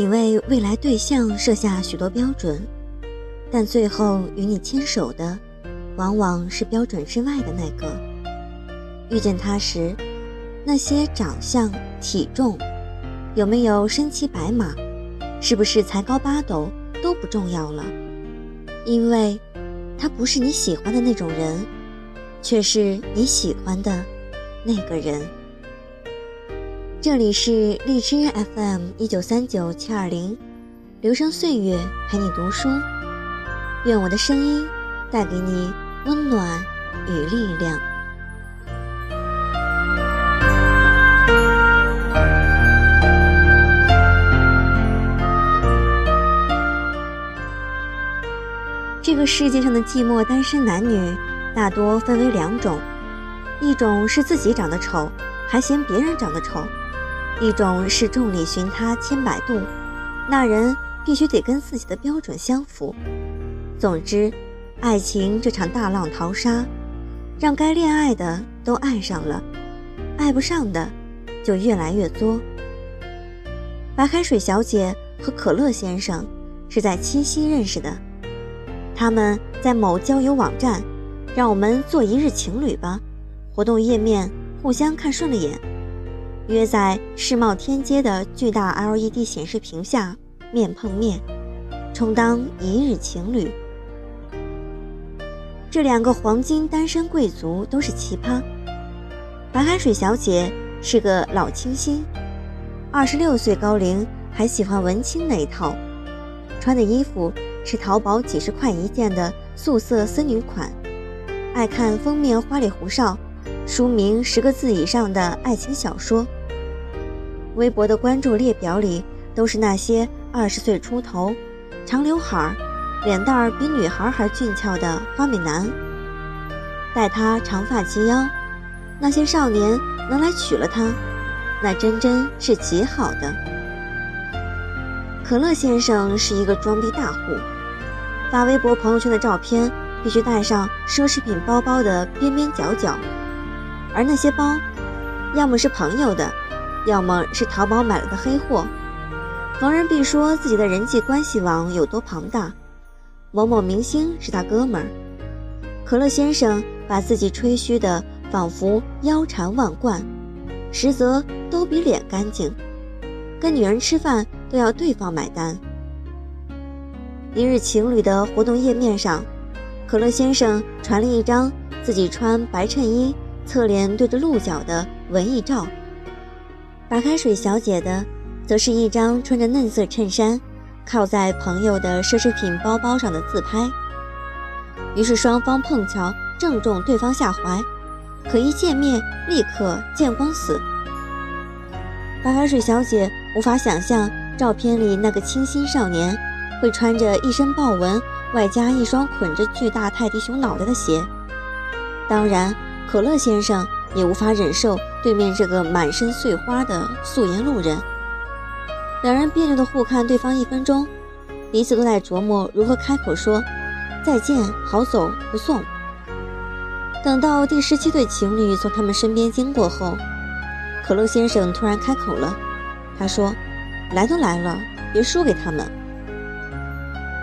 你为未来对象设下许多标准，但最后与你牵手的，往往是标准之外的那个。遇见他时，那些长相、体重，有没有身骑白马，是不是才高八斗，都不重要了，因为，他不是你喜欢的那种人，却是你喜欢的那个人。这里是荔枝 FM 一九三九七二零，留声岁月陪你读书，愿我的声音带给你温暖与力量。这个世界上的寂寞单身男女，大多分为两种，一种是自己长得丑，还嫌别人长得丑。一种是众里寻他千百度，那人必须得跟自己的标准相符。总之，爱情这场大浪淘沙，让该恋爱的都爱上了，爱不上的就越来越作。白开水小姐和可乐先生是在七夕认识的，他们在某交友网站，让我们做一日情侣吧，活动页面互相看顺了眼。约在世贸天阶的巨大 LED 显示屏下面碰面，充当一日情侣。这两个黄金单身贵族都是奇葩。白开水小姐是个老清新，二十六岁高龄还喜欢文青那一套，穿的衣服是淘宝几十块一件的素色森女款，爱看封面花里胡哨、书名十个字以上的爱情小说。微博的关注列表里都是那些二十岁出头、长刘海儿、脸蛋儿比女孩还俊俏的花美男。待他长发及腰，那些少年能来娶了她，那真真是极好的。可乐先生是一个装逼大户，发微博朋友圈的照片必须带上奢侈品包包的边边角角，而那些包，要么是朋友的。要么是淘宝买了的黑货，逢人必说自己的人际关系网有多庞大。某某明星是他哥们儿，可乐先生把自己吹嘘的仿佛腰缠万贯，实则都比脸干净。跟女人吃饭都要对方买单。一日情侣的活动页面上，可乐先生传了一张自己穿白衬衣、侧脸对着鹿角的文艺照。白开水小姐的，则是一张穿着嫩色衬衫，靠在朋友的奢侈品包包上的自拍。于是双方碰巧正中对方下怀，可一见面立刻见光死。白开水小姐无法想象照片里那个清新少年会穿着一身豹纹，外加一双捆着巨大泰迪熊脑袋的鞋。当然，可乐先生。也无法忍受对面这个满身碎花的素颜路人，两人别扭的互看对方一分钟，彼此都在琢磨如何开口说再见，好走不送。等到第十七对情侣从他们身边经过后，可乐先生突然开口了，他说：“来都来了，别输给他们。”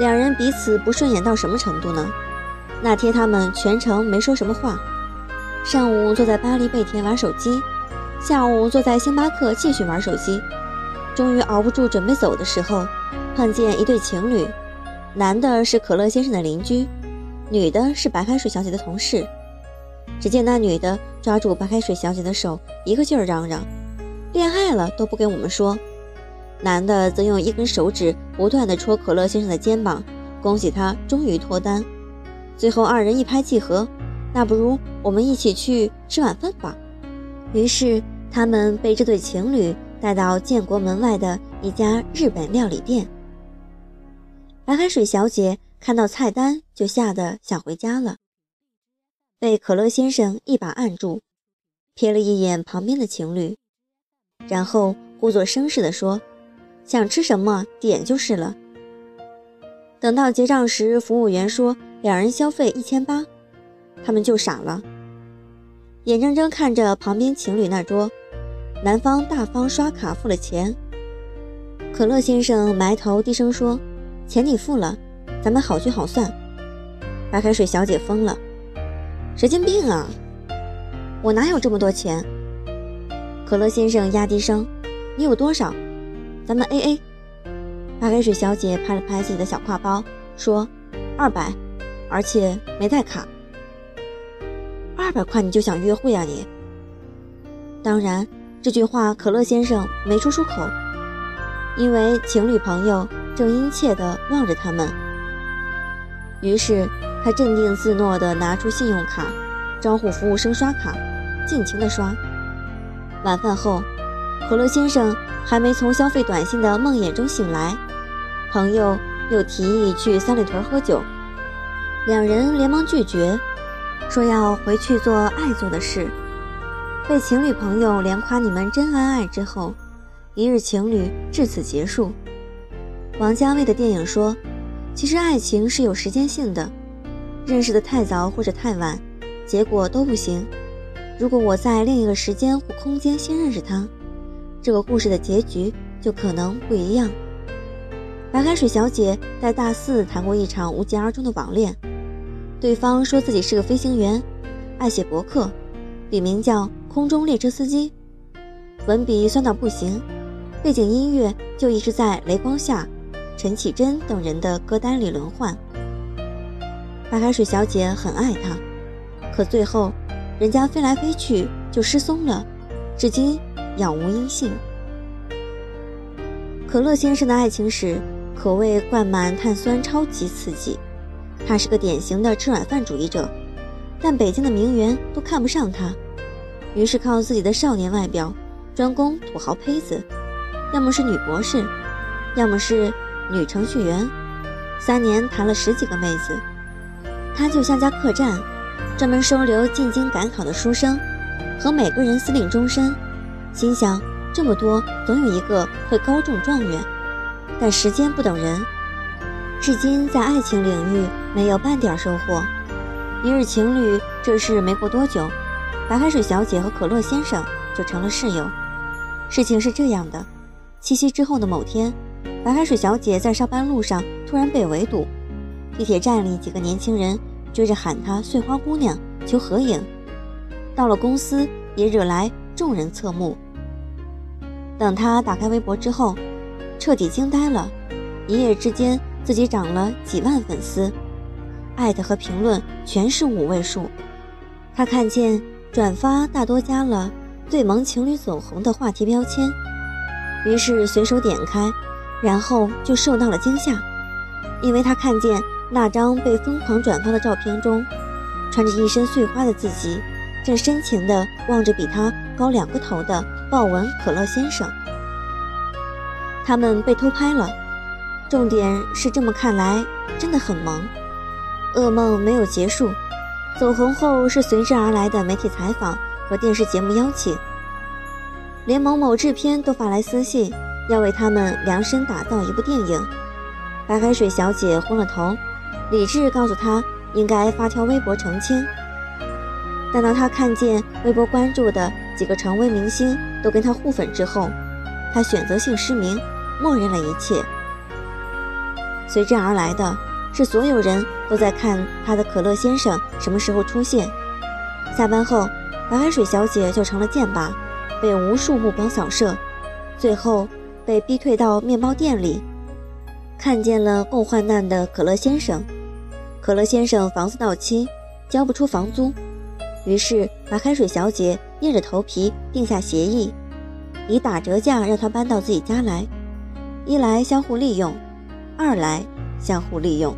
两人彼此不顺眼到什么程度呢？那天他们全程没说什么话。上午坐在巴黎贝甜玩手机，下午坐在星巴克继续玩手机，终于熬不住准备走的时候，碰见一对情侣，男的是可乐先生的邻居，女的是白开水小姐的同事。只见那女的抓住白开水小姐的手，一个劲儿嚷嚷：“恋爱了都不跟我们说。”男的则用一根手指不断地戳可乐先生的肩膀，恭喜他终于脱单。最后二人一拍即合。那不如我们一起去吃晚饭吧。于是他们被这对情侣带到建国门外的一家日本料理店。白开水小姐看到菜单就吓得想回家了，被可乐先生一把按住，瞥了一眼旁边的情侣，然后故作绅士地说：“想吃什么点就是了。”等到结账时，服务员说两人消费一千八。他们就傻了，眼睁睁看着旁边情侣那桌，男方大方刷卡付了钱，可乐先生埋头低声说：“钱你付了，咱们好聚好散。”白开水小姐疯了：“神经病啊！我哪有这么多钱？”可乐先生压低声：“你有多少？咱们 A A。”白开水小姐拍了拍自己的小挎包，说：“二百，而且没带卡。二百块你就想约会啊你？”当然，这句话可乐先生没说出口，因为情侣朋友正殷切地望着他们。于是他镇定自若地拿出信用卡，招呼服务生刷卡，尽情地刷。晚饭后，可乐先生还没从消费短信的梦魇中醒来。朋友又提议去三里屯喝酒，两人连忙拒绝，说要回去做爱做的事。被情侣朋友连夸你们真恩爱之后，一日情侣至此结束。王家卫的电影说，其实爱情是有时间性的，认识的太早或者太晚，结果都不行。如果我在另一个时间或空间先认识他，这个故事的结局就可能不一样。白开水小姐在大四谈过一场无疾而终的网恋，对方说自己是个飞行员，爱写博客，笔名叫“空中列车司机”，文笔酸到不行，背景音乐就一直在《雷光下》、陈绮贞等人的歌单里轮换。白开水小姐很爱他，可最后，人家飞来飞去就失踪了，至今杳无音信。可乐先生的爱情史。可谓灌满碳酸，超级刺激。他是个典型的吃软饭主义者，但北京的名媛都看不上他，于是靠自己的少年外表，专攻土豪胚子，要么是女博士，要么是女程序员。三年谈了十几个妹子，他就像家客栈，专门收留进京赶考的书生，和每个人私定终身。心想这么多，总有一个会高中状元。但时间不等人，至今在爱情领域没有半点收获。一日情侣这事没过多久，白开水小姐和可乐先生就成了室友。事情是这样的：七夕之后的某天，白开水小姐在上班路上突然被围堵，地铁站里几个年轻人追着喊她“碎花姑娘”求合影。到了公司也惹来众人侧目。等她打开微博之后。彻底惊呆了，一夜之间自己涨了几万粉丝，艾特和评论全是五位数。他看见转发大多加了“最萌情侣走红”的话题标签，于是随手点开，然后就受到了惊吓，因为他看见那张被疯狂转发的照片中，穿着一身碎花的自己，正深情地望着比他高两个头的豹纹可乐先生。他们被偷拍了，重点是这么看来真的很萌。噩梦没有结束，走红后是随之而来的媒体采访和电视节目邀请，连某某制片都发来私信，要为他们量身打造一部电影。白开水小姐昏了头，理智告诉她应该发条微博澄清。但当她看见微博关注的几个成为明星都跟她互粉之后，她选择性失明。默认了一切，随之而来的是所有人都在看他的可乐先生什么时候出现。下班后，白开水小姐就成了箭靶，被无数目光扫射，最后被逼退到面包店里，看见了共患难的可乐先生。可乐先生房子到期，交不出房租，于是白开水小姐硬着头皮定下协议，以打折价让他搬到自己家来。一来相互利用，二来相互利用。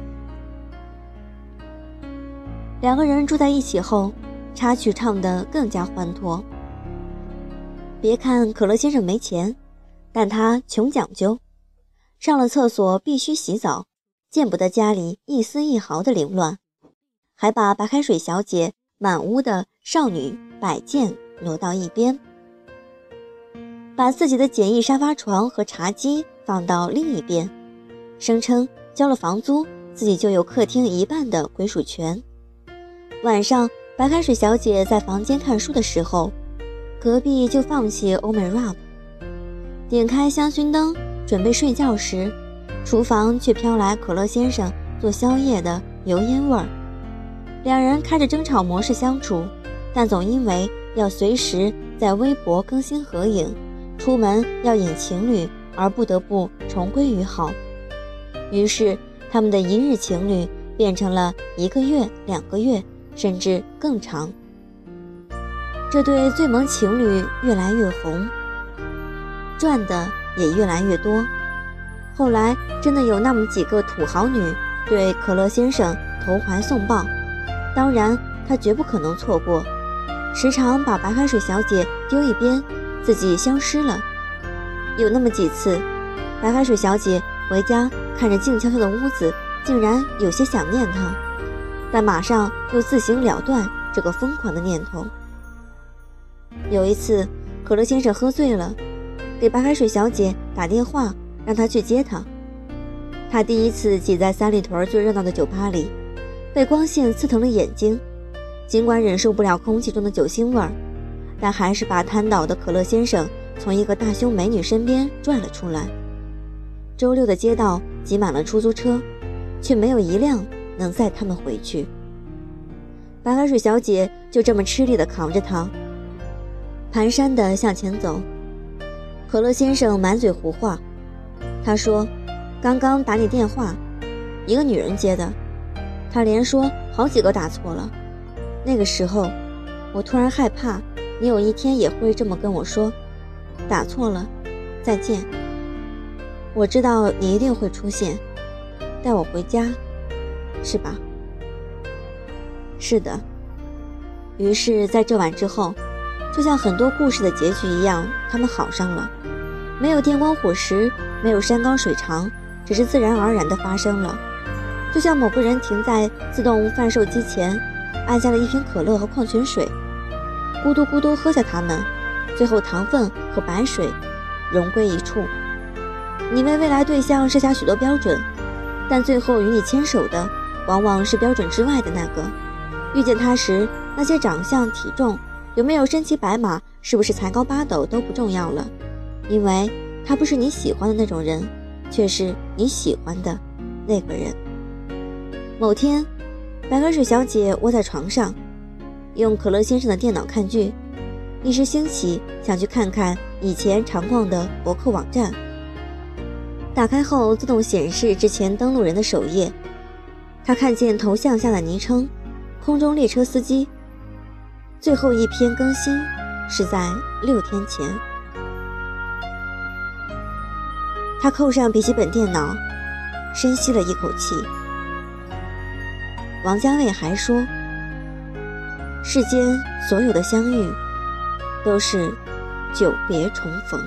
两个人住在一起后，插曲唱得更加欢脱。别看可乐先生没钱，但他穷讲究，上了厕所必须洗澡，见不得家里一丝一毫的凌乱，还把白开水小姐满屋的少女摆件挪到一边，把自己的简易沙发床和茶几。放到另一边，声称交了房租，自己就有客厅一半的归属权。晚上，白开水小姐在房间看书的时候，隔壁就放起欧美 rap。点开香薰灯，准备睡觉时，厨房却飘来可乐先生做宵夜的油烟味儿。两人开着争吵模式相处，但总因为要随时在微博更新合影，出门要演情侣而不得不重归于好。于是，他们的一日情侣变成了一个月、两个月，甚至更长。这对最萌情侣越来越红，赚的也越来越多。后来，真的有那么几个土豪女对可乐先生投怀送抱，当然他绝不可能错过，时常把白开水小姐丢一边，自己消失了。有那么几次，白开水小姐回家看着静悄悄的屋子，竟然有些想念他，但马上又自行了断这个疯狂的念头。有一次，可乐先生喝醉了，给白开水小姐打电话，让她去接他。他第一次挤在三里屯最热闹的酒吧里，被光线刺疼了眼睛。尽管忍受不了空气中的酒腥味儿，但还是把瘫倒的可乐先生从一个大胸美女身边拽了出来。周六的街道挤满了出租车，却没有一辆能载他们回去。白开水小姐就这么吃力地扛着他。蹒跚地向前走，可乐先生满嘴胡话。他说：“刚刚打你电话，一个女人接的。他连说好几个打错了。那个时候，我突然害怕，你有一天也会这么跟我说，打错了，再见。我知道你一定会出现，带我回家，是吧？是的。于是，在这晚之后。”就像很多故事的结局一样，他们好上了，没有电光火石，没有山高水长，只是自然而然的发生了。就像某个人停在自动贩售机前，按下了一瓶可乐和矿泉水，咕嘟咕嘟喝下它们，最后糖分和白水融归一处。你为未来对象设下许多标准，但最后与你牵手的，往往是标准之外的那个。遇见他时，那些长相、体重。有没有身骑白马，是不是才高八斗都不重要了，因为他不是你喜欢的那种人，却是你喜欢的那个人。某天，白开水小姐窝在床上，用可乐先生的电脑看剧，一时兴起想去看看以前常逛的博客网站。打开后自动显示之前登录人的首页，他看见头像下的昵称“空中列车司机”。最后一篇更新是在六天前。他扣上笔记本电脑，深吸了一口气。王家卫还说：“世间所有的相遇，都是久别重逢。”